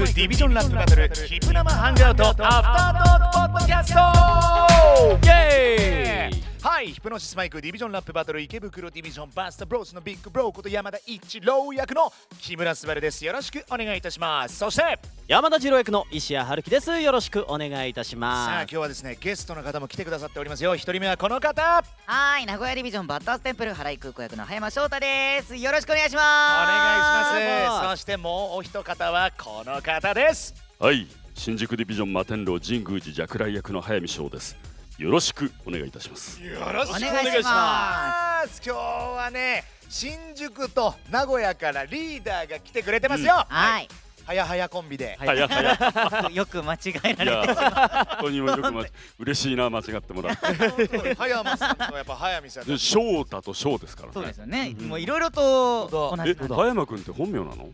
クディビジョンラップバトルヒプ生ハングアウトアフタートークポッドキャスト。イエーイはいヒプノシスマイクディビジョンラップバトル池袋ディビジョンバスタブロースのビッグブローこと山田一郎役の木村昴です。よろしくお願いいたします。そして山田次郎役の石谷春樹です。よろしくお願いいたしさあます今日はですねゲストの方も来てくださっておりますよ。一人目はこの方。はーい名古屋ディビジョンバッターステンプル原井空港役の葉山翔太です。よろしくお願いしおます。願いします。そしてもうお一方はこの方です。はい新宿ディビジョン摩天楼神宮寺若来役の早見翔ですよろしくお願いいたします。よろしくお願いしまます。今日はね新宿と名古屋からリーダーが来てくれてますよ、はい。はやはやコンビで、はやはや。よく間違えらいやれて本当によくま嬉しいな間違ってもらって。葉山さんとやっぱ早見さんで翔太と翔ですからそうでねすよね。うん。もういろいろと同えじ。な葉山君って本名なの？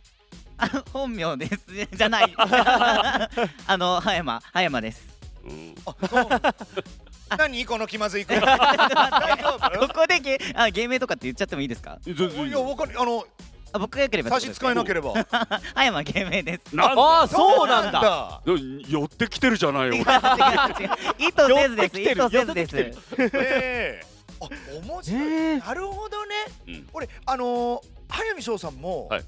あ 本名ですじゃない。あの葉山葉山です。うん何この気まずい声 大丈夫？ここでゲあ芸名とかって言っちゃってもいいですか？いやわあのあ僕がよければ差し支えなければ。葉山芸名です。ああそうなんだ。寄ってきてるじゃないよ。意図せずです意図せずです。あ面白い、え。ーなるほどね。うん。俺あのー、早見翔さんも、はい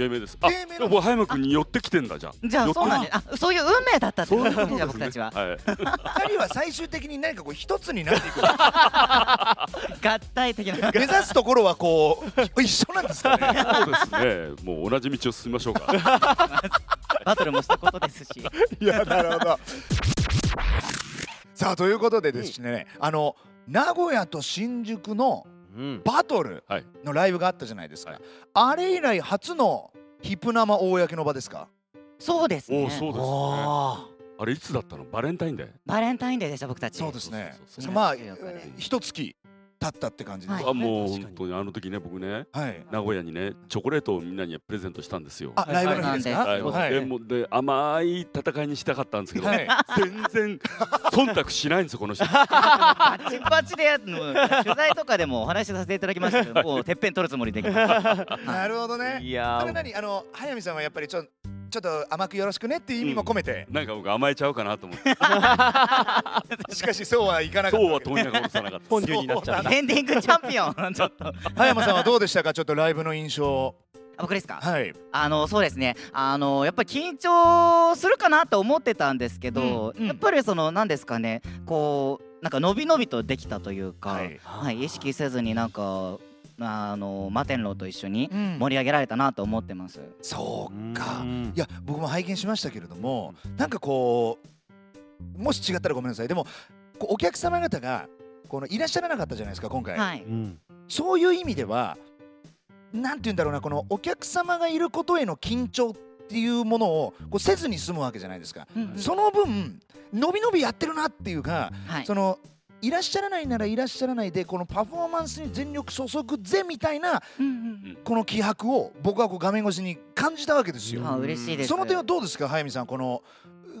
芸名です。あでも葉山君に寄ってきてんだじゃんじゃあそうなんです。あそういう運命だったってことですね。僕たちは。はい。二人は最終的に何かこう一つになっていく。合体的な。目指すところはこう 一緒なんですかね。そうですね。もう同じ道を進みましょうか。バトルもしたことですし。いやなるほど。さあということでですね、あの名古屋と新宿のうんバトルはい。のライブがあったじゃないですか、はい。あれ以来初のヒップ生公の場ですか？そうですね。おおそうですね。ああれいつだったの？バレンタインデー。バレンタインデーでした僕たち。そうですね。まあ14日で一月経ったって感じです、はい。あもう本当にあの時ね僕ねはい。名古屋にねチョコレートをみんなにプレゼントしたんですよ。あライブの日ですか？はい。はい。でもうで甘い戦いにしたかったんですけど、はい。全然忖度しないんですよこの人。バチバチでや取材とかでもお話しさせていただきましたけどもうてっぺん取るつもりで。きましたなるほどね。いやそれ何あの早見さんはやっぱりちょちょっと甘くよろしくねっていう意味も込めて、なんか僕甘えちゃうかなと思って、しかしそうはいかなかった。そうは問屋が落とさなかった。本流になっちゃうエンディングチャンピオン。ちょっと葉山さんはどうでしたか？ちょっとライブの印象。あ僕ですかはい。あのそうですね。あのやっぱり緊張するかなと思ってたんですけど、うん。うんやっぱりその何ですかね。こうなんか伸び伸びとできたというか、ははいい。意識せずになんかあの摩天楼と一緒にうん。盛り上げられたなと思ってます。そうか。うん。いや僕も拝見しましたけれどもなんかこうもし違ったらごめんなさい。でもこうお客様方がこのいらっしゃらなかったじゃないですか今回、はい、うん。そういう意味ではなんて言うんだろうなこのお客様がいることへの緊張っていうものをこうせずに済むわけじゃないですか、うんうん。その分伸び伸びやってるなっていうか、はい。そのいらっしゃらないならいらっしゃらないでこのパフォーマンスに全力注ぐぜみたいなこの気迫を僕はこう画面越しに感じたわけですよ。あ嬉しいです。その点はどうですか早見さんこの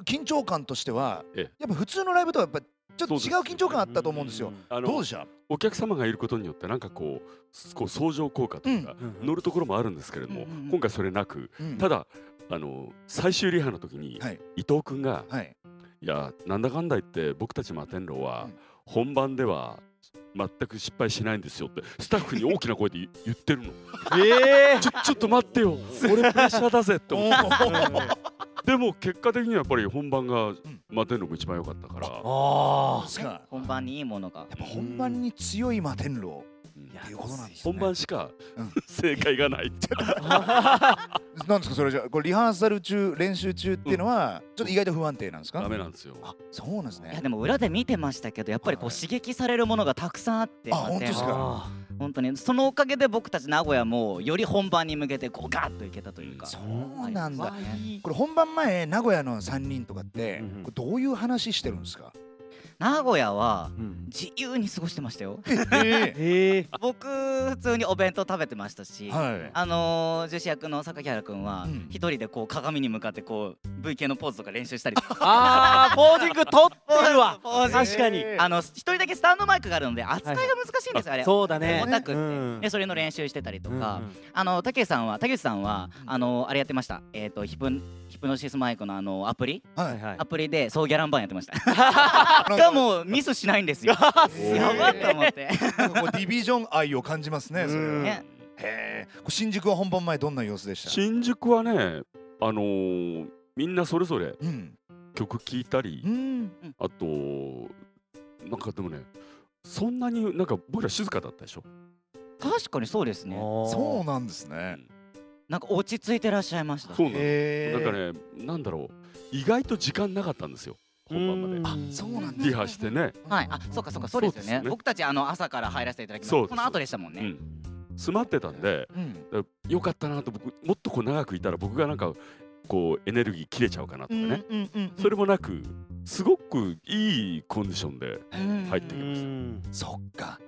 緊張感としては？ええ。やっぱ普通のライブとはやっぱちょっと違う緊張感あったと思うんですよ。あのどうでした？お客様がいることによってなんかこうこう相乗効果というか、うん。乗るところもあるんですけれども、うんうんうん。今回それなく、うん。ただあの最終リハの時に、はい。伊藤君がはい。いやなんだかんだ言って僕たち摩天楼はうん本番では全く失敗しないんですよってスタッフに大きな声で言言ってるの。ええちょちょっと待ってよ。俺プレッシャーだぜって思って。おでも結果的にはやっぱり本番が摩天楼が一番良かったから、あですか本番にいいものが。やっぱ本番に強い摩天楼うんっていうことなんですね。本番しか、うん。正解がないって なんですかそれじゃこれリハーサル中練習中っていうのはちょっと意外と不安定なんですか？ダメなんですよ。あそうなんですいやねでも裏で見てましたけどやっぱりこうはい刺激されるものがたくさんあってあ本当ですか？あ本当にそのおかげで僕たち名古屋もより本番に向けてこうガッといけたというか、そうなんだ。はい。これ本番前名古屋の3人とかってどういう話してるんですか？名古屋はうん。自由に過ごしてましたよ。えー。ええ僕普通にお弁当食べてましたし、はい。あのー、女子役の榊原くんはうん。一人でこう鏡に向かってこう V 系のポーズとか練習したりとか。あーポージング取ってるわ。確かに。えー。あの一人だけスタンドマイクがあるので扱いが難しいんですよ、あれ。そうだね。重たくって、うん。でそれの練習してたりとうんか、あの竹内さんは竹内さんはあのあれやってました。えっ、とヒプヒプノシスマイクのあのアプリ？ははいいはい。アプリでそうギャランバンやってました。がもうミスしないんですよ。えー。やばっと思って。なんかこうディビジョン愛を感じますねそれね。へ新宿は本番前どんな様子でした？新宿はねあのーみんなそれぞれうん。曲聴いたりうん。あとなんかでもねそんなになんか僕ら静かだったでしょ？確かにそうですね。そうなんですねなんか落ち着いてらっしゃいました。そうなのんかねなんだろう意外と時間なかったんですよ本番まで。うん。あそうなんだリハしてね、はい。あそうかそうかそうですよね。僕たちあの朝から入らせていただきまそうですすこの後でしたもんね。うん、詰まってたんでよかったなと僕もっとこう長くいたら僕がなんかこうエネルギー切れちゃうかなとかね、うんうんうんそれもなくすごくいいコンディションでうん入ってきうました。ん。そっか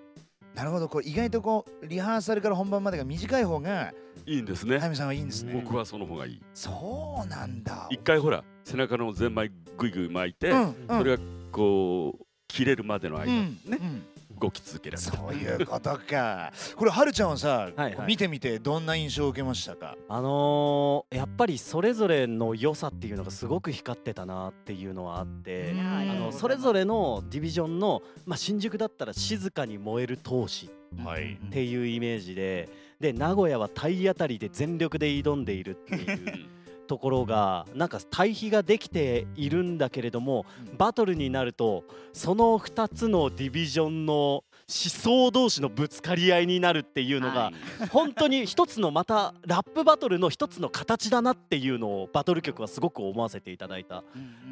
なるほど。こう意外とこうリハーサルから本番までが短い方がいいんですね、早見さんはいいんですね。僕はその方がいい。そうなんだ。一回ほら背中のゼンマイグイグイ巻いて、うんうん。それがこう切れるまでの間、うんねうん動き続ける。そういうことか。これはるちゃんはさはいこう見てみてどんな印象を受けましたか？あのーやっぱりそれぞれの良さっていうのがすごく光ってたなっていうのはあってうんあのそれぞれのディビジョンの、まあ、新宿だったら静かに燃える闘志はいっていうイメージでで名古屋は体当たりで全力で挑んでいるっていう ところがなんか対比ができているんだけれどもうん。バトルになるとその2つのディビジョンの思想同士のぶつかり合いになるっていうのがはい。本当に一つのまたラップバトルの一つの形だなっていうのをバトル曲はすごく思わせていただいた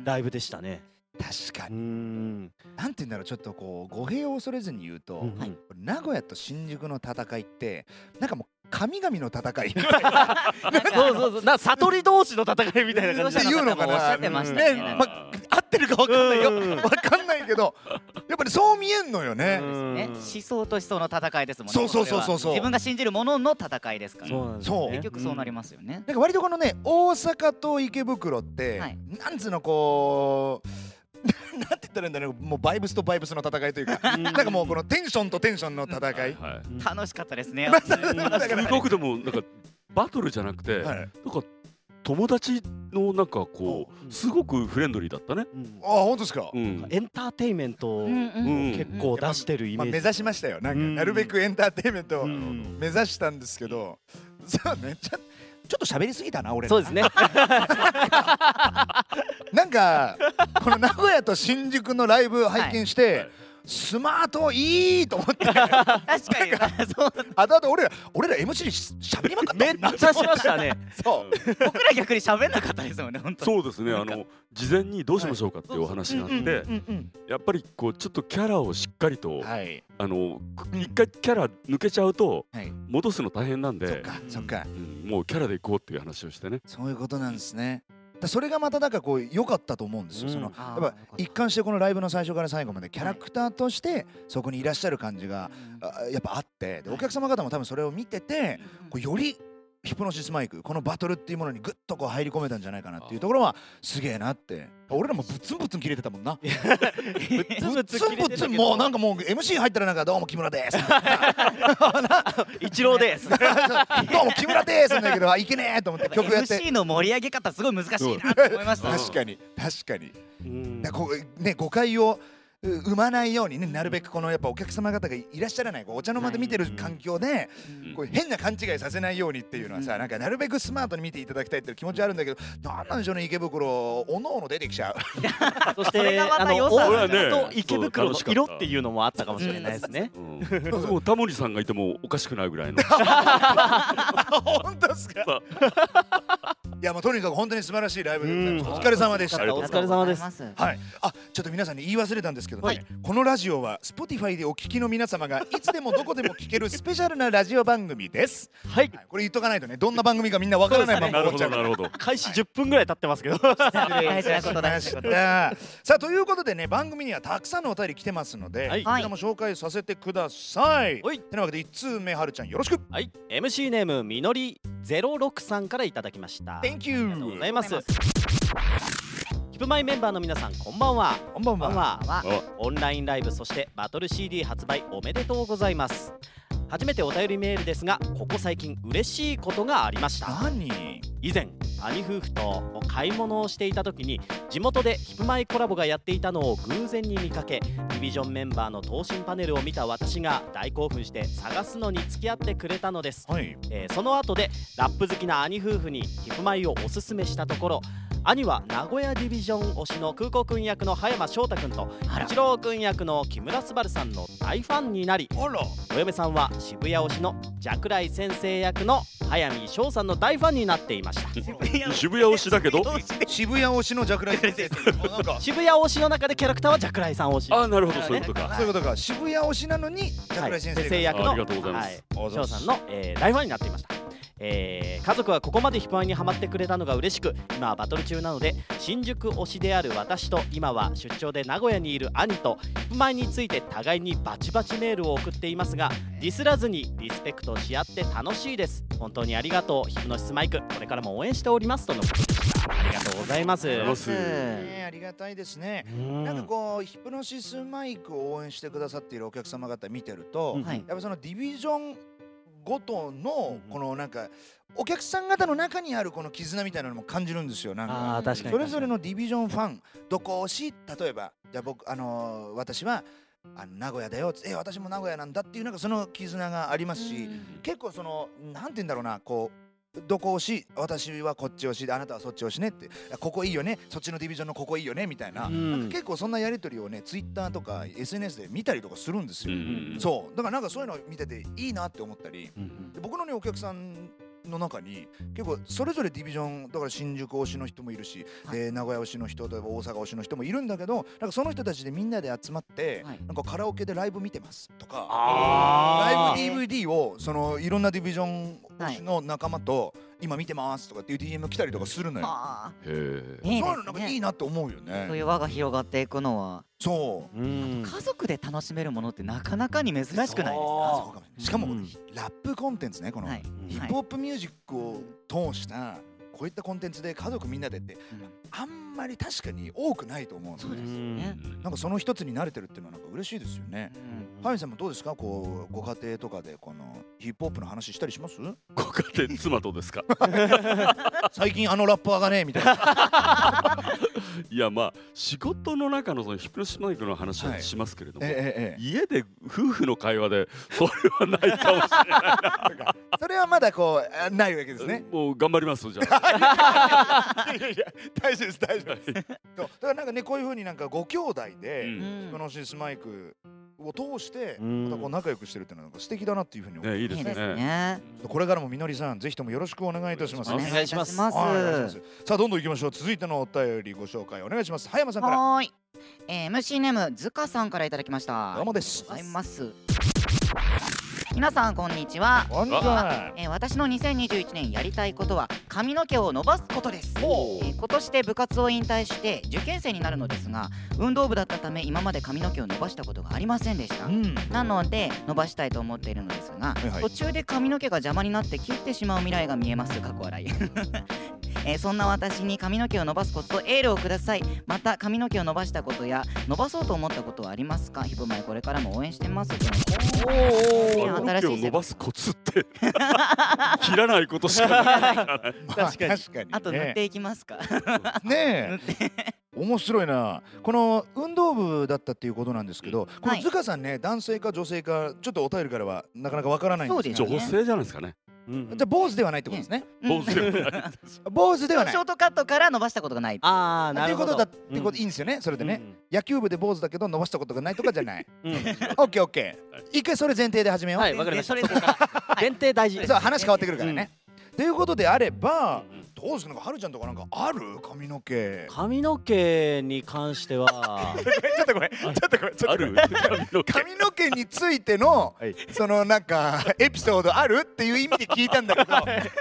ライブでしたね。確かに。ん。なんて言うんだろうちょっとこう語弊を恐れずに言うと、うんはい名古屋と新宿の戦いってなんかもう神々の戦い そうそうそう。な悟り同士の戦いみたいな感じっていうのかな。おっしゃってましたねね。まあ合ってるかわかんないよ。うん。わかんないけどやっぱりそう見えんのよね。思想と思想の戦いですもんね。そうそうそうそう。そう自分が信じるものの戦いですから。そう。結局そうなりますよね。なんか割とこのね大阪と池袋って、はい。なんつうのこう なんて言ったらいいんだろうもうバイブスとバイブスの戦いというか。うん。なんかもうこのテンションとテンションの戦い、楽しかったですね。すごくでもなんかバトルじゃなくて、はい、なんか友達のなんかこううすごくフレンドリーだったね。うん。あ本当ですか、うん、エンターテインメントを結構出してるイまあ、メージ。目指しましたよ。なんかうん。なるべくエンターテインメントをうん。目指したんですけど、そうねちょちょっと喋りすぎたな俺ら。そうですね なんかこの名古屋と新宿のライブ拝見して、はい。スマートいいと思って。確かに。そうあとあと俺ら俺ら MC し喋りまくっためっちゃしましたね。そう。僕ら逆に喋んなかったですもんね。本当。に。そうですねあの事前にどうしましょうかっていうお話があって、やっぱりこうちょっとキャラをしっかりと、うんはい。あのうん。一回キャラ抜けちゃうとはい。戻すの大変なんで、そっかそっか。うんもうキャラでいこうっていう話をしてね。そういうことなんですね。だそれがまたなんかこう良かったと思うんですよ、うん。そのやっぱ一貫してこのライブの最初から最後までキャラクターとしてそこにいらっしゃる感じがあやっぱあってでお客様方も多分それを見ててこうよりヒプノシスマイクこのバトルっていうものにぐっとこう入り込めたんじゃないかなっていうところはすげえなって。俺らもブツンブツン切れてたもんな。ぶっつぶつブツンブツンもうなんかもう MC 入ったらなんかどうも木村です一郎です。どうも木村です。なんだけどあいけねえと思って曲やって。MC の盛り上げ方すごい難しいなと思いました。確かに確かに。うん。だからこうね誤解をう生まないようにねなるべくこのやっぱお客様方がいらっしゃらないこうお茶の間で見てる環境でうん。こう変な勘違いさせないようにっていうのはさうん。なんかなるべくスマートに見ていただきたいっていう気持ちはあるんだけどなんなんでしょうね池袋おのおの出てきちゃう。そしてあの大阪と池袋の色っていうのもあったかもしれないですね。うん、タモリさんがいてもおかしくないぐらいの。本当ですか？いやもうとにかく本当に素晴らしいライブでございますうん。お疲れ様でした。ありがとうお疲れ様です。はい、あちょっと皆さんに言い忘れたんですけどね、はい。このラジオは Spotify でお聞きの皆様が いつでもどこでも聞けるスペシャルなラジオ番組です、はい。はい、これ言っとかないとねどんな番組かみんなわからないままなるほ終わっちゃうから。どなるほど開始10分ぐらい経ってますけど。大事なこと大事なことさあということでね番組にはたくさんのお便り来てますので、はい。こちらも紹介させてください。はい。てなわけで1通目はるちゃんよろしく。はい。MC ネームみのり06さんからいただきました。Thank ありがとうござ you いますプマイメンバーの皆さんこんばんは。こんばんは。オンラインライブそしてバトル CD 発売おめでとうございます初めてお便りメールですがここ最近嬉しいことがありました。何？以前兄夫婦と買い物をしていた時に地元でヒップマイコラボがやっていたのを偶然に見かけディビジョンメンバーの等身パネルを見た私が大興奮して探すのに付き合ってくれたのです。はい。えーその後でラップ好きな兄夫婦にヒプマイをおすすめしたところ兄は名古屋ディビジョン推しの空港くん役の葉山翔太くんとあら。一郎くん役の木村昴さんの大ファンになりお嫁さんは渋谷推しのジライ先生役の早見翔さんの大ファンになっていました。渋谷推しだけど？渋谷推しのジャクライ先生。渋谷推しの中でキャラクターはジライさん推し。あなるほどそういうことか。そういうことか。渋谷推しなのにジャクライ先生が、はい。役のありがとうございます。はい。さんの、えー大ファンになっていました、えー家族はここまでヒップマイにハマってくれたのが嬉しく今はバトル中なので新宿推しである私と今は出張で名古屋にいる兄とヒップマイについて互いにバチバチメールを送っていますがディスらずにリスペクトし合って楽しいです。本当にありがとうヒプノシスマイクこれからも応援しておりますとの。ことでしたありがとうございます。ありがとうございますねありがたいですねなんかこうヒプノシスマイクを応援してくださっているお客様方見てると、うん。はい。やっぱそのディビジョンごとのうんこのなんかお客さん方の中にあるこの絆みたいなのも感じるんですよなんか。それぞれのディビジョンファンどこ推し例えばじゃあ僕あのー私はあの名古屋だよえ私も名古屋なんだっていうなんかその絆がありますし結構そのなんて言うんだろうなこうどこ推し私はこっち推しであなたはそっち推しねって。あここいいよねそっちのディビジョンのここいいよねみたいな,、うん。な結構そんなやり取りをねツイッターとか SNS で見たりとかするんですよ、うんそう。だからなんかそういうのを見てていいなって思ったり。うん。で僕のねお客さんの中に結構それぞれディビジョンだから新宿推しの人もいるし、はい。で名古屋推しの人と大阪推しの人もいるんだけどなんかその人たちでみんなで集まって、はい。なんかカラオケでライブ見てますとかあライブ DVD をそのいろんなディビジョン推しの仲間と今見てますとかっていう DM 来たりとかするのよ。あ。へえ。いいですね。そういうのなんかいいなって思うよーそういね。う輪が広がっていくのは。そう。うん。家族で楽しめるものってなかなかに珍しくないですか？あそうかも。しかも、うん。ラップコンテンツねこの、はい。ヒップホップミュージックを通したこういったコンテンツで家族みんなでってうん。あんまり確かに多くないと思うのそうですよね。なんかその一つに慣れてるっていうのはなんか嬉しいですよね。うん。ハミさんもどうですか？こうご家庭とかでこのヒップホップの話したりします？ご家庭妻とですか？最近あのラッパーがねみたいな。いやまあ仕事の中のそのヒプノシスマイクの話ははいしますけれども、えええええ。家で夫婦の会話でそれはないかもしれない。え それはまだこうあないわけですね。もう頑張りますじゃあ。いやいや大丈夫です大丈夫です。そうだからなんかねこういうふうになんかご兄弟で、うん。ヒプノシスマイクを通してうん。またこう仲良くしてるっていうのはなんか素敵だなっていうふうに思いいですいいですね。ねこれからもみのりさんぜひともよろしくお願いいたします。お願いします。さあどんどん行きましょう。続いてのお便りご紹介お願いします。葉山さんからはーい、えー、MC ネームずかさんからいただきました。どうもです。ございます。皆さんこんにちは、こんにちは。えー、私の2021年やりたいことは髪の毛を伸ばすことです、えー今年で部活を引退して受験生になるのですが運動部だったため今まで髪の毛を伸ばしたことがありませんでした。うん。なので伸ばしたいと思っているのですが、はいはい。途中で髪の毛が邪魔になって切ってしまう未来が見えます。過去笑い、えーそんな私に髪の毛を伸ばすこととエールをください。また髪の毛を伸ばしたことや伸ばそうと思ったことはありますか？ヒブマイこれからも応援してます。とおー。髪の毛を伸ばすコツって。切らないことしかない 確かに。確かにあと塗っねていきますか。ね。え面白いな。この運動部だったっていうことなんですけどこのはい。ズカさんね男性か女性かちょっとお便りからはなかなかわからないんですそうですよね。が女性じゃないですかね。うんじゃあ坊主ではないってことですね。坊主ではない坊主ではない。ショートカットから伸ばしたことがないああっていうことなるほどだってこといいんですよねそれでね。野球部で坊主だけど伸ばしたことがないとかじゃない。オッケーオッケー一回それ前提で始めよう。はいわかりました。前提大事。そう話変わってくるからね。ということであればどうですか？なんかはるちゃんとかなんかある？髪の毛。髪の毛に関しては。ちょっとごめん。ちょっとごめん。ちょっとごめん。髪の毛。髪の毛についての、はい。そのなんかエピソードある？っていう意味で聞いたんだけど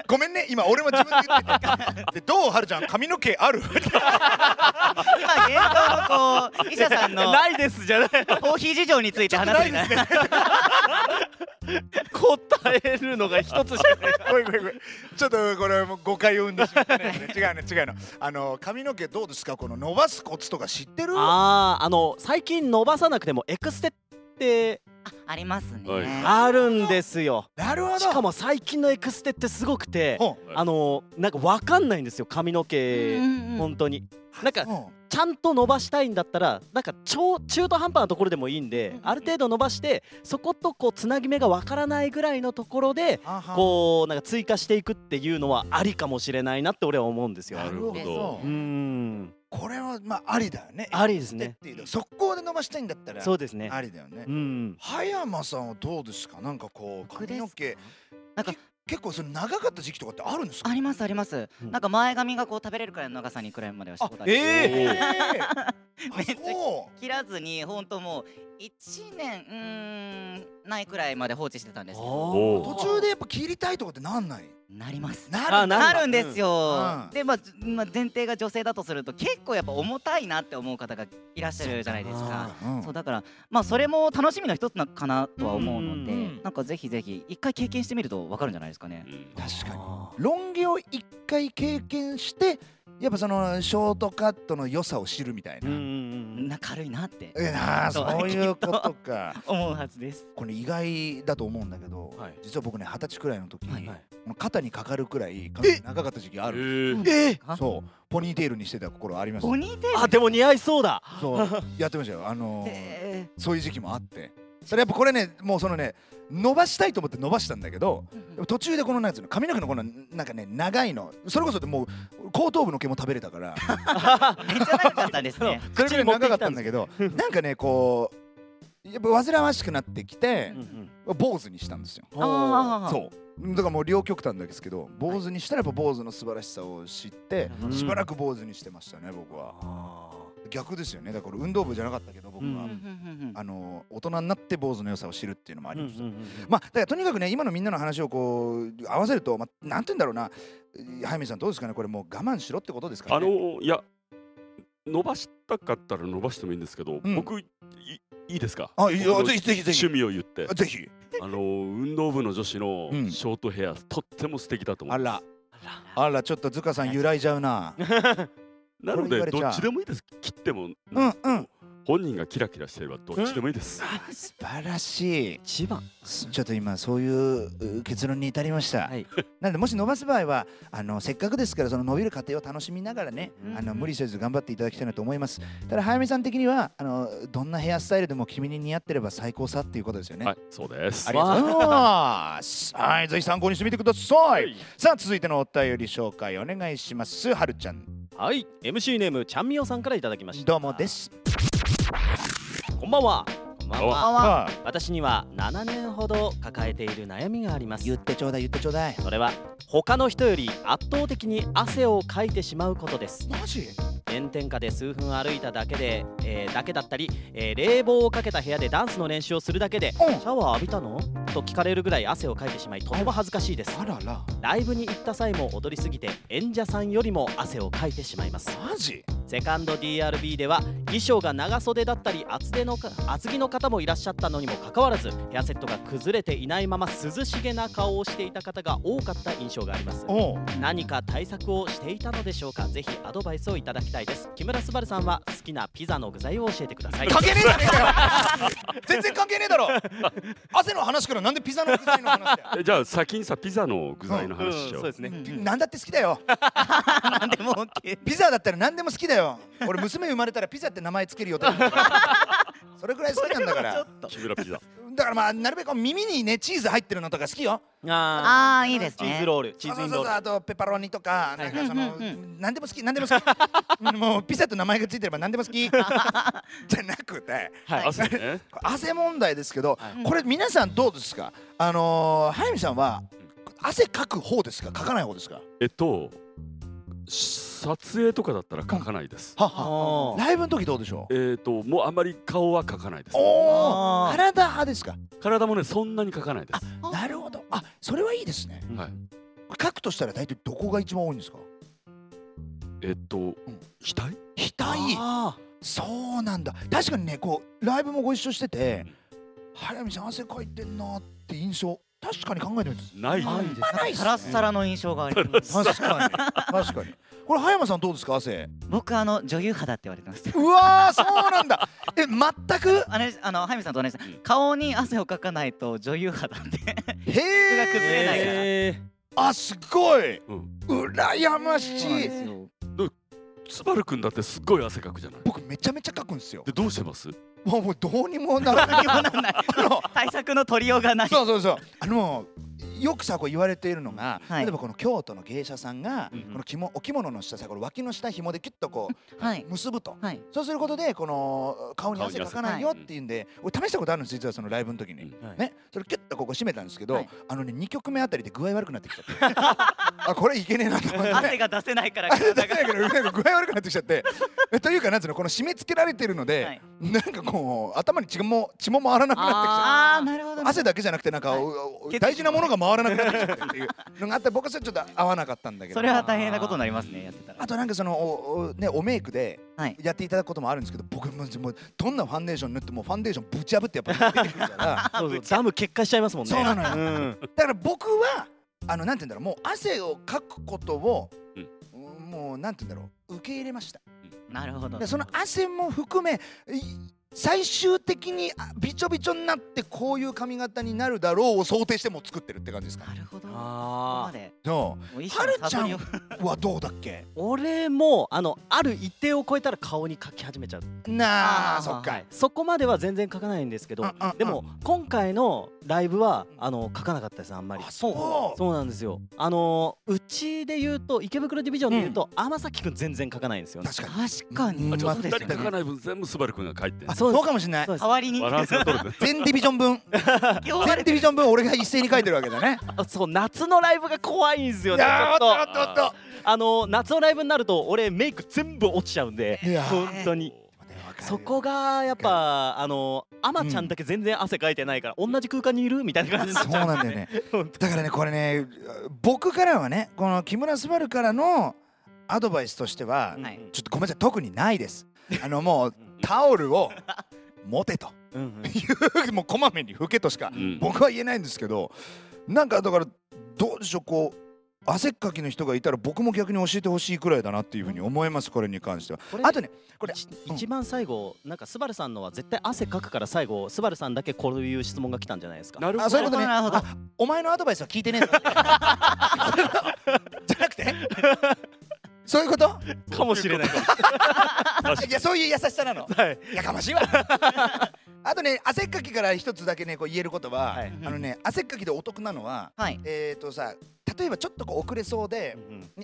ごめんね。今俺も自分で言っててでどう？はるちゃん髪の毛ある？今現状のこう医者さんのないですじゃない。コーヒー事情について話してみたいな答えるのが一つしかない。ごめんごめんごめんちょっとこれもう誤解を生んでしまったね。違うね違うの。あの髪の毛どうですか？この伸ばすコツとか知ってる？あーあの最近伸ばさなくてもエクステってありますね、はい。あるんですよ。なるほど。しかも最近のエクステってすごくてほあのなんかわかんないんですよ。髪の毛うんうんうん。本当に。なんかうう。んちゃんと伸ばしたいんだったらなんか超中途半端なところでもいいんである程度伸ばしてそことこうつなぎ目がわからないぐらいのところではは。こうなんか追加していくっていうのはありかもしれないなって俺は思うんですよ。なるほでどう。ーんこれはまあありだよね。ありですね。っていうの速攻で伸ばしたいんだったらそうですね。ありだよね。うん。葉山さんはどうですか？なんかこう髪の毛。なんか結構その長かった時期とかってあるんですか？ありますあります、うん。なんか前髪がこう食べれるくらいの長さにくらいまではしたことあるええ。ー めっちゃ切らずに本当もう1年うーんないくらいまで放置してたんですけど。お途中でやっぱ切りたいとかってなんない？なります。なるあななるんですよ、うん。でまあ、ずまあ、前提が女性だとすると結構やっぱ重たいなって思う方がいらっしゃるじゃないですか。うん。そうだからまあそれも楽しみの一つなかなとは思うので、うん。なんかぜひぜひ一回経験してみるとわかるんじゃないですかね。確かに。あロン毛を一回経験してやっぱそのショートカットの良さを知るみたいな。な軽いなって。えなあそそうういうことか。思うはずです。これ意外だと思うんだけど、はい。実は僕ね二十歳くらいの時に、はい肩にかかるくらい髪が長かった時期あえるーえかそう。ポニーテールにしてた心ありますポニーテール？あでも似合いそうだ。そう。やってましたよ。あのーえそういう時期もあってそれやっぱこれねもうそのね伸ばしたいと思って伸ばしたんだけど途中でこのなんつうの髪の毛のこのなんかね長いのそれこそもう後頭部の毛も食べれたから。めっちゃ長かったですね。それぐらい長かったんだけどなんかねこうやっぱ煩わしくなってきてうんうん坊主にしたんですよ。そう。だからもう両極端ですけど坊主にしたらやっぱ坊主の素晴らしさを知ってうんしばらく坊主にしてましたね僕は。あ逆ですよね。だから運動部じゃなかったけど僕うん。はうんうんうん。あの大人になって坊主の良さを知るっていうのもあーりました。うんうんうんまあだからとにかくね今のみんなの話をこう合わせると、まあ、なんて言うんだろうな。早見さんどうですかね。これもう我慢しろってことですかあね。のいや伸ばしたかったら伸ばしてもいいんですけど、ん。僕いいいですか？あいいよ。僕のぜひぜひぜひ。趣味を言って。ぜひ。あの運動部の女子のうん。ショートヘア、とっても素敵だと思あいます。ら。あら。ちょっと塚さん揺らいじゃうな なのでどっちでもいいです。切っても、うんうん。本人がキラキラしてればどっちでもいいです、素晴らしい。一番。ちょっと今そういうう結論に至りました、はい。なのでもし伸ばす場合はあのせっかくですからその伸びる過程を楽しみながらね、うんあの無理せず頑張っていただきたいなと思います。ただ早見さん的にはあのどんなヘアスタイルでも君に似合ってれば最高さっていうことですよね、はいそうです。ありがとうございます。はいぜひ参考にしてみてください。さあ続いてのお便り紹介お願いします。はるちゃんはい。MC ネームちゃんみおさんからいただきました。どうもで。すこんばんは。こんばんは私には7年ほど抱えている悩みがあります言ってちょうだい言ってちょうだいそれは他の人より圧倒的に汗をかいてしまうことですマジ？炎天下で数分歩いただけで、えーだけだったり、えー冷房をかけた部屋でダンスの練習をするだけで「シうん。ャワー浴びたの?」と聞かれるぐらい汗をかいてしまいとても恥ずかしいです。あらら。ライブに行った際も踊りすぎて演者さんよりも汗をかいてしまいます。マジ？セカンド DRB では衣装が長袖だったり厚手のか厚着の方もいらっしゃったのにもかかわらずヘアセットが崩れていないまま涼しげな顔をしていた方が多かった印象があります。何か対策をしていたのでしょうか？ぜひアドバイスをいただきたいです。木村昴さんは好きなピザの具材を教えてください。関係ねえじゃねえかよ。全然関係ねえだろ。汗の話からなんでピザの具材の話だよ。えじゃあ先にさピザの具材の話しよう、そうですね、うん。なんだって好きだよ。なんでも OK ピザだったら何でも好きだよ。俺娘生まれたらピザって名前つける予定なんだからそれぐらい好きなんだから。木村ピザだからまあなるべく耳にねチーズ入ってるのとか好きよ。ああーいいですね。チーズロール。チーズインロール。そうそうそうあとペパロニとかなんかその何でも好き何でも好き。うん もうピザと名前がついてれば何でも好き。じゃなくてはい汗ね。汗問題ですけどはい。これ皆さんどうですか？あのー早見さんは汗かく方ですか？かかない方ですか？えっと撮影とかだったら描かないです。ははあライブの時どうでしょう？えっ、ともうあんまり顔は描かないです。おお体派ですか？体もねそんなに描かないです。なるほど。あそれはいいですね。はい。書くとしたら大体どこが一番多いんですか？えっ、と額？額？あそうなんだ。確かにねこうライブもご一緒してて早見さん汗かいてんなって印象確かに考えてみるとない。ないですあないっすね。サラッサラの印象があります。確かに。確かに。これ葉山さんどうですか汗僕あの女優肌って言われてます。うわーそうなんだ。え全く？あれあのハイミさんと同じです。うん。顔に汗をかかないと女優肌ってへ服が崩れないから。えあすごい。うん。羨ましい。スバルくんだってすっごい汗かくじゃない？僕めちゃめちゃ書くんですよ。でどうしてます？もうもうどうにもならない 対策の取りようがない。そうそうそう。あのよくさこう言われているのが、はい。例えばこの京都の芸者さんが、うんこの着物お着物の下さこの脇の下紐でキュッとこうはい。結ぶと。はい。そうすることでこの顔に汗かかないよっていうんで、俺試したことあるんです実はそのライブの時に、ね。それキュッとここ締めたんですけど、はい。あのね2曲目あたりで具合悪くなってきちゃって。あこれいけねえなと思って、ね。汗が出せないからだ体が。けどなんか具合悪くなってきちゃって。えというかなんつうのこの締め付けられてるので、はいなんかこう頭に血も血も回らなくなってきちゃって。ああなるほど。ね汗だけじゃなくてなんか、はい。大事なものが回らなくなってきちゃってっていうのがあって僕はそれちょっと合わなかったんだけど。それは大変なことになりますねやってたら。あとなんかそのおお,、ね、おメイクではい。やっていただくこともあるんですけど僕ももうどんなファンデーション塗ってもファンデーションぶち破ってやっぱり出てくるから。そうそうダム決壊しちゃいますもんね。そうなのよ。うん。だから僕はあのなんて言うんだろうもう汗をかくことを、うんもうなんて言うんだろう。受け入れました。なるほど。でその汗も含めい最終的にあびちょびちょになってこういう髪型になるだろうを想定してもう作ってるって感じですか？なるほど。あー。まで。そもう一種の悟りをうはどうだっけ？俺もあのある一定を超えたら顔に描き始めちゃう。なあそっか、はい。そこまでは全然描かないんですけどうんうんうん。でも今回のライブはあの描かなかったですあんまり。あそう。そうなんですよ。あのうちで言うと池袋ディビジョンで言うと天崎くん全然描かないんですよね。確かに。確かに。うん。あじゃあね。人書かない分全部スバルくんが書いてんあの。そうかもしれない。代わりに。全ディビジョン分。全ディビジョン分俺が一斉に書いてるわけだね。あ そう夏のライブが怖いんですよいねあの夏のライブになると俺メイク全部落ちちゃうんで。本当に。そこがやっぱあのアマちゃんだけ全然汗かいてないから同じ空間にいるみたいな感じになっそう。ちゃうなんだよね。本だからねこれね僕からはねこの木村昴からのアドバイスとしては当はい。ちょっとごめんなさい特にないです。あのもうタオルを持てと。いう もうこまめに拭けとしかうん。僕は言えないんですけどなんかだからどうでしょうこう汗っかきの人がいたら僕も逆に教えてほしいくらいだなっていうふうに思いますこれに関しては。あとねこれ一うん。一番最後なんかスバルさんのは絶対汗かくから最後スバルさんだけこういう質問が来たんじゃないですか。なるほど。あそういうことね。お前のアドバイスは聞いてねえぞ。じゃなくてそういうこと？かもしれない。いやそういう優しさなの。はい。やかましいわ。あとね汗っかきから一つだけねこう言えることは、はい。あのね汗っかきでお得なのははい。えっ、ー、とさ例えばちょっとこう遅れそうで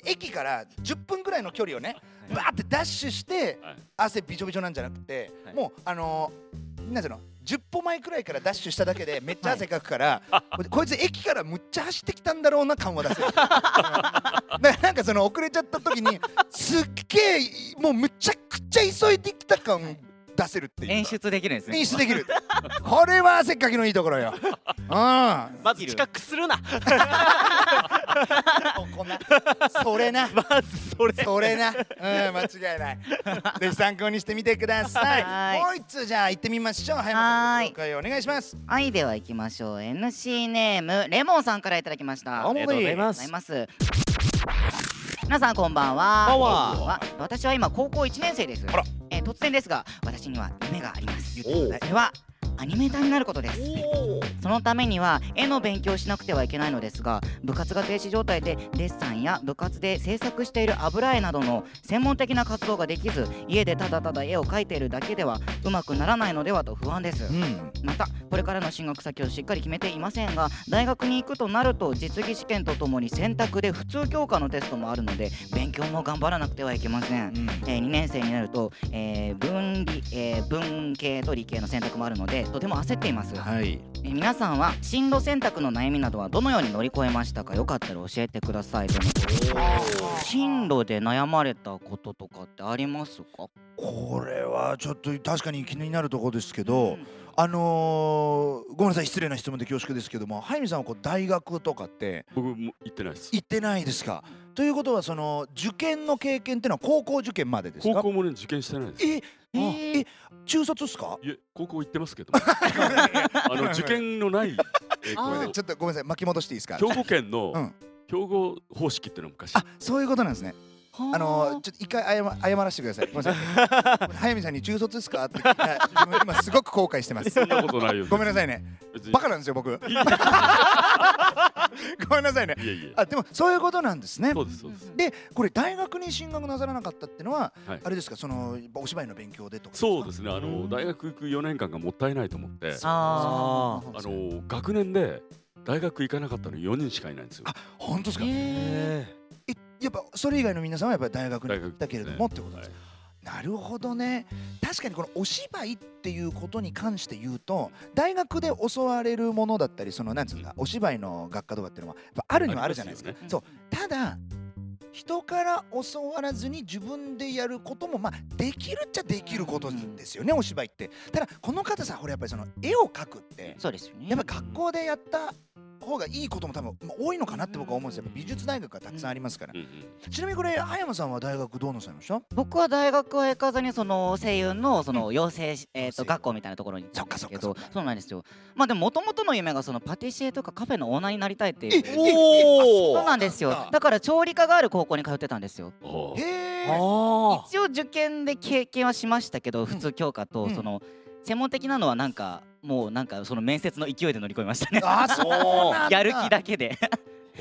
駅から10分ぐらいの距離をねバーってダッシュしてはい。汗びちょびちょなんじゃなくて、はい。もうあのー、なんていうの？10歩前くらいからダッシュしただけでめっちゃ汗かくから、ここいつ駅からむっちゃ走ってきたんだろうな感は出せ。るなんかその遅れちゃった時にすっげえもうむちゃくちゃ急いできた感出せるっていう演出できるんですね。演出できる。これは汗っかきのいいところよ。うん。まず近くするな。こんな。それな。まずそれ。それな、うん、間違いない。ぜひ参考にしてみてください。はい。もう一通じゃあ行ってみましょう。はい、紹介お願いします。はいでは行きましょう。NC ネームレモンさんからいただきました。あありがとうございまあす皆さんこんばんは。こんばんは。私は今高校1年生です。あら。えー突然ですが私には夢があります。それはアニメーターになることです。そのためには絵の勉強をしなくてはいけないのですが部活が停止状態でデッサンや部活で制作している油絵などの専門的な活動ができず家でただただ絵を描いているだけではうまくならないのではと不安です。うん。またこれからの進学先をしっかり決めていませんが大学に行くとなると実技試験とともに選択で普通教科のテストもあるので勉強も頑張らなくてはいけません、えー2年生になると、えー文理えー文系と理系の選択もあるのでとても焦っています、はい。え皆さんは進路選択の悩みなどはどのように乗り越えましたか？よかったら教えてください。進路で悩まれたこととかってありますか？これはちょっと確かに気になるところですけど、あのーごめんなさい失礼な質問で恐縮ですけどもハイミさんはこう大学とかって僕も行ってないです。行ってないですか？ということはその受験の経験っていうのは高校受験までですか？高校もね受験してないです。えええ中卒っすか？いえ高校行ってますけど。あの受験のない、えーごめんなさいこちょっとごめんなさい。巻き戻していいですか？う兵庫県のうん。兵庫方式っていうのが昔。あそういうことなんですねあのーちょっと一回謝謝らせてください。ごめんなさい。早見さんに中卒ですか？って。聞いた自分今すごく後悔してます。そんなことないよ。ごめんなさいね。別に。バカなんですよ僕。ごめんなさいね。いやいやあでもそういうことなんですね。そうですそうです。でこれ大学に進学なさらなかったっていうのは、はい。あれですか？そのお芝居の勉強でとかそうですね。あうん。の大学行く4年間がもったいないと思って。ああの学年で大学行かなかったの4人しかいないんですよ。あ本当ですか、ええやっぱそれ以外の皆さんはやっぱり大学に行ったけれどもってことです。か、なるほどね。確かにこのお芝居っていうことに関して言うと大学で教われるものだったりそのなんつうん。だお芝居の学科とかっていうのはやっぱあるにはあるじゃないですか。すそう。ただ人から教わらずに自分でやることもまあできるっちゃできることですよね、お芝居って。ただこの方さほらやっぱりその絵を描くってそうですよね。やっぱ学校でやった方がいいことも多分多いのかなって僕は思うんですよ。美術大学がたくさんありますから、うんうん。ちなみにこれ葉山さんは大学どうなさいました僕は大学は行かずにその声優のその養成し、えー、養成と学校みたいなところに行ったんですけどそうなんですよ。まあでも元々の夢がそのパティシエとかカフェのオーナーになりたいって。いうおそうなんですよ。だから調理科がある高校に通ってたんですよ。へえあ一応受験で経験はしましたけど普通教科とうん。その専門的なのはなんかもうなんかその面接の勢いで乗り越えましたね。あそうなんだ。やる気だけで。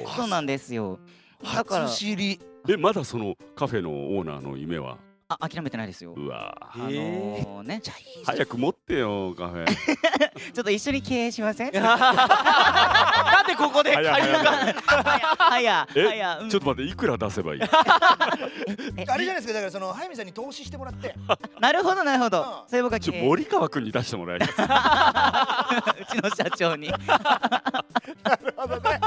あ そうなんですよ。だから初知り。えまだそのカフェのオーナーの夢は？あ諦めてないですよ。うわ。あのーね。早く持ってよカフェ。ちょっと一緒に経営しません？なんでここで？早い早いはやえはやうん。ちょっと待っていくら出せばいい？えあれじゃないですかだからその早見さんに投資してもらって。なるほどなるほど、うん。そういう僕はちょ経営う森川君に出してもらえます。ちの社長に。なるほどね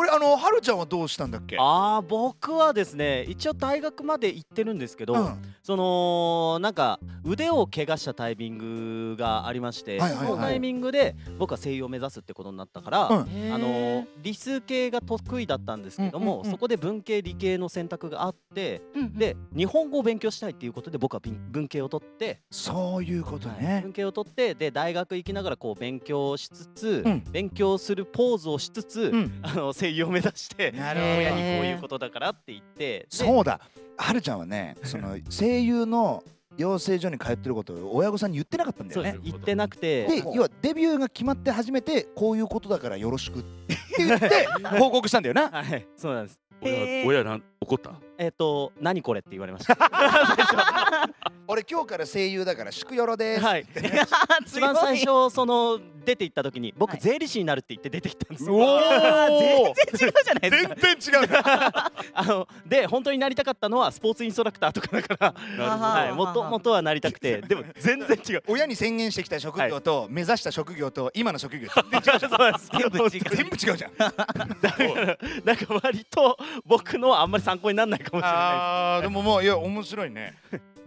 これあのはるちゃんはどうしたんだっけ？あー僕はですね一応大学まで行ってるんですけど、うん。そのなんか腕を怪我したタイミングがありまして、はいはいはい。そのタイミングで僕は声優を目指すってことになったから、うん。あの理数系が得意だったんですけども、うんうんうん。そこで文系理系の選択があってうんで日本語を勉強したいっていうことで僕は文文系を取って、そういうことはいね文系を取ってで大学行きながらこう勉強しつつ、うん。勉強するポーズをしつつ、うん。あの声優を目指してなるほど。親にこういうことだからって言ってでそうだ。はるちゃんはねその声優の養成所に通ってることを親御さんに言ってなかったんだよね。言ってなくてで要はデビューが決まって初めてこういうことだからよろしくって言って 報告したんだよな。はいそうなんです。親親なん怒った？えっ、と何これって言われました。俺今日から声優だから祝よろです。はい。一番最初その出て行った時に僕はい。税理士になるって言って出て行ったんですよ、全然違うじゃないですか。全然違う。な あので本当になりたかったのはスポーツインストラクターとかだから。なるほど。はいもともとはなりたくて。でも全然違う。親に宣言してきた職業と目指した職業と今の職業全然違うじゃん。そうなんです。全部違う全部違うじゃん。だからなんか割と僕のはあんまり参考にならないかもしれなあーでももういや面白いね。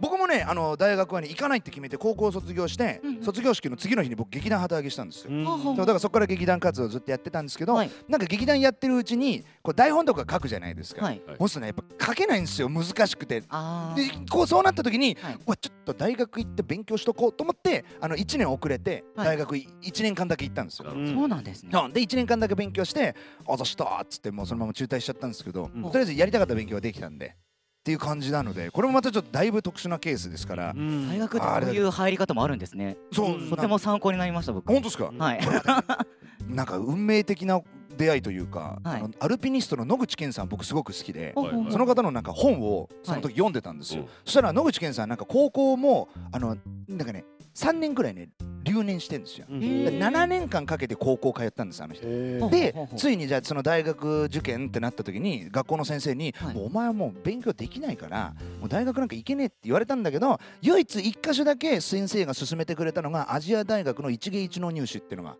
僕もねあの大学はね行かないって決めて高校を卒業して、うんうん。卒業式の次の日に僕劇団旗揚げしたんですよ、うほうそうだからそこから劇団活動をずっとやってたんですけど、はい。なんか劇団やってるうちにこう台本とか書くじゃないですか、はい。そうするとねやっぱ書けないんですよ難しくて。あでこうそうなった時に、はい。うわちょっと大学行って勉強しとこうと思ってあの1年遅れてはい。大学1年間だけ行ったんですよ、うんそうなんですね。う。んで1年間だけ勉強して「あざした」っつってもうそのまま中退しちゃったんですけど、うん。とりあえずやりたかった勉強はできたんでっていう感じなのでこれもまたちょっとだいぶ特殊なケースですから、うん。大学ってこういう入り方もあるんですね。そう、うん。とても参考になりました僕。本当ですか、はい。なんか運命的な出会いというか、はい。あのアルピニストの野口健さん僕すごく好きで、ほうほうほう。その方のなんか本をその時読んでたんですよ、うんそしたら野口健さんなんか高校もあのなんかね3年くらいね留年してんですよ。うん。へー。7年間かけて高校通ったんですあの人。でついにじゃあその大学受験ってなった時に学校の先生に、はい。もうお前はもう勉強できないからもう大学なんか行けねえって言われたんだけど唯一一箇所だけ先生が勧めてくれたのがアジア大学の一芸一能入試っていうのが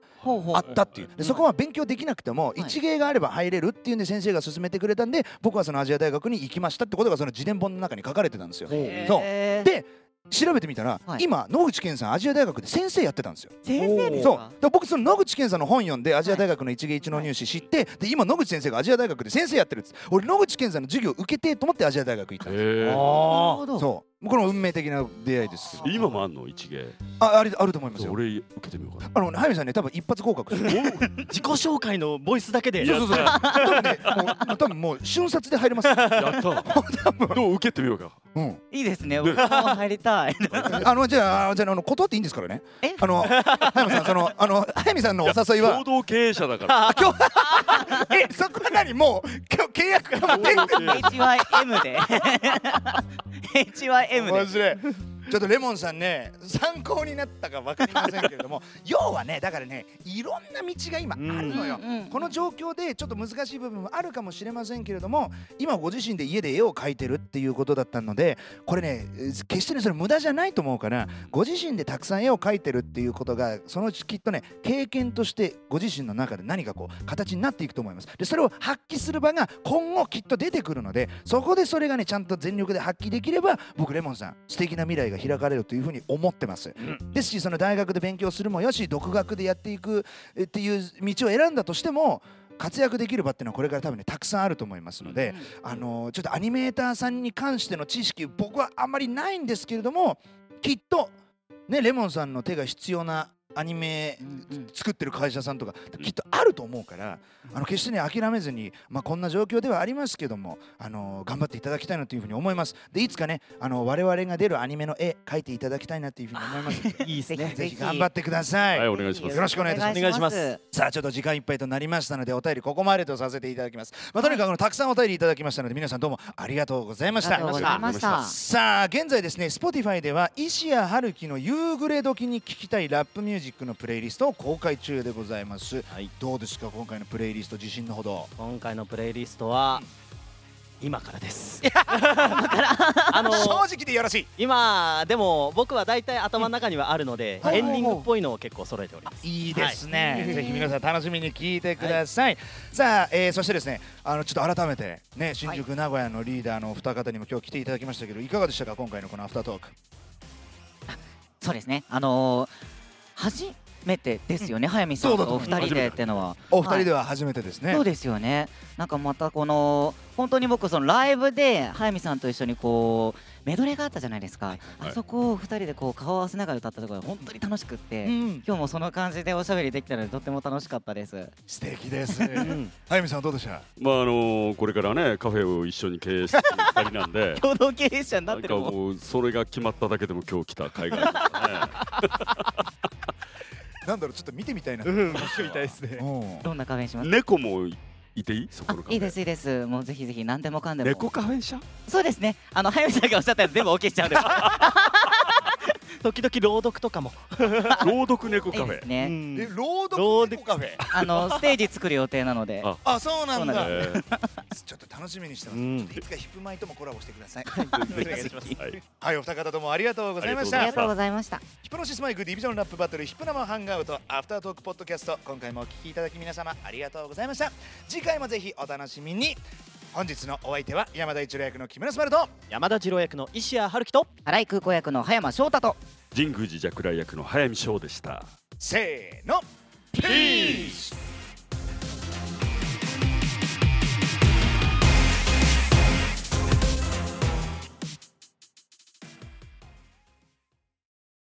あったっていう。でそこは勉強できなくてもい。一芸があれば入れるっていうんで先生が勧めてくれたんで僕はそのアジア大学に行きましたってことがその自伝本の中に書かれてたんですよ。そう。で調べてみたら、はい。今野口健さんアジア大学で先生やってたんですよ。先生ですそう。かで僕その野口健さんの本読んでアジア大学の一芸一能入試知って、で今野口先生がアジア大学で先生やってるっつ俺野口健さんの授業受けてえと思ってアジア大学行ったんですよ。へえなるほど。そうこれも運命的な出会いですけど今もあんの？一芸。ああるあると思いますよ。俺受けてみようかな。あの早見さんね多分一発合格自己紹介のボイスだけで。そうそうそう。多分ねもう多分もう瞬殺で入れますやった。どう受けてみようか。うん。いいですね。僕も入りたい。あのじゃあじゃああの断っていいんですからね。え？あの早見さんそのあの早見さんのお誘いは。共同経営者だから。あ今日えそこは何もう今日契約がもうで。きてる HYM M で。面白い。ちょっとレモンさんね参考になったか分かりませんけれども 要はねだからねいろんな道が今あるのよ、うんうんこの状況でちょっと難しい部分もあるかもしれませんけれども今ご自身で家で絵を描いてるっていうことだったのでこれねえー決してねそれ無駄じゃないと思うからご自身でたくさん絵を描いてるっていうことがそのうちきっとね経験としてご自身の中で何かこう形になっていくと思います。でそれを発揮する場が今後きっと出てくるのでそこでそれがねちゃんと全力で発揮できれば僕レモンさん素敵な未来が開かれるというふうに思ってます、ですしその大学で勉強するもよし独学でやっていくえっていう道を選んだとしても活躍できる場っていうのはこれから多分ねたくさんあると思いますので、あのちょっとアニメーターさんに関しての知識僕はあんまりないんですけれどもきっとねレモンさんの手が必要なアニメ作ってる会社さんとかきっとあると思うからあの決してね諦めずに、まあ、こんな状況ではありますけどもあの頑張っていただきたいなというふうに思います。でいつかねあの我々が出るアニメの絵描いていただきたいなというふうに思います いいですね。ぜひ頑張ってください、はいお願いします。よろしくお願いいたします。お願いします。さあちょっと時間いっぱいとなりましたのでお便りここまでとさせていただきます、まあ、とにかくたくさんお便りいただきましたので皆さんどうもありがとうございました。ありがとうございました。さあ現在ですね Spotify では石谷春樹の夕暮れ時に聴きたいラップミュージックのプレイリストを公開中でございます、はい。どうですか？今回のプレイリスト自信のほど。今回のプレイリストは今からです。あの正直でよろしい。今でも僕は大体頭の中にはあるので、はい。エンディングっぽいのを結構揃えております。いいですね、ぜひ皆さん楽しみに聞いてください、さあ、えーそしてですねあのちょっと改めてね新宿、名古屋のリーダーのお二方にも今日来ていただきましたけどいかがでしたか？今回のこのアフタートーク。そうですね。あのー初めてですよね早見さんそうだととお二人でってのは。お二人では初めてですね、そうですよね。なんかまたこの本当に僕そのライブで早見さんと一緒にこうメドレーがあったじゃないですか、あそこを二人でこう顔を合わせながら歌ったところが本当に楽しくって、うん、今日もその感じでおしゃべりできたのでとっても楽しかったです。素敵です うん。あゆみさんどうでした？まああのこれからねカフェを一緒に経営している二人なんで。共同経営者にななんかってるもんもうそれが決まっただけでも今日来た海外ですね なんだろうちょっと見てみたいな、うん、僕みたいですね。うん。どんなカフェにします？猫もいていい？そこいいですいいです。もうぜひぜひ何でもかんでも。猫カフェ社そうですね。あの早見さんがおっしゃったやつ全部 OK しちゃうんです時々朗読とかも。朗読猫いカフェ。いですね。うん。え朗朗読猫カフェ？あの ステージ作る予定なので。あ。あそうなんだ。えー。ちょっと楽しみにしてます、うん。ちょっといつかヒップマイともコラボしてください。お願いします。はい。はいお二方ともありがとうございましありたがとうございました。ヒプノシスマイクディビジョンラップバトルヒプ生ハンガウトアフタートークポッドキャスト今回もお聞きいただき皆様ありがとうございました。次回もぜひお楽しみに本日のお相手は山田一郎役の木村昴と山田次郎役の石谷春樹と。新井空港役の葉山翔太と神宮寺若来役の早見翔でしたせーのピー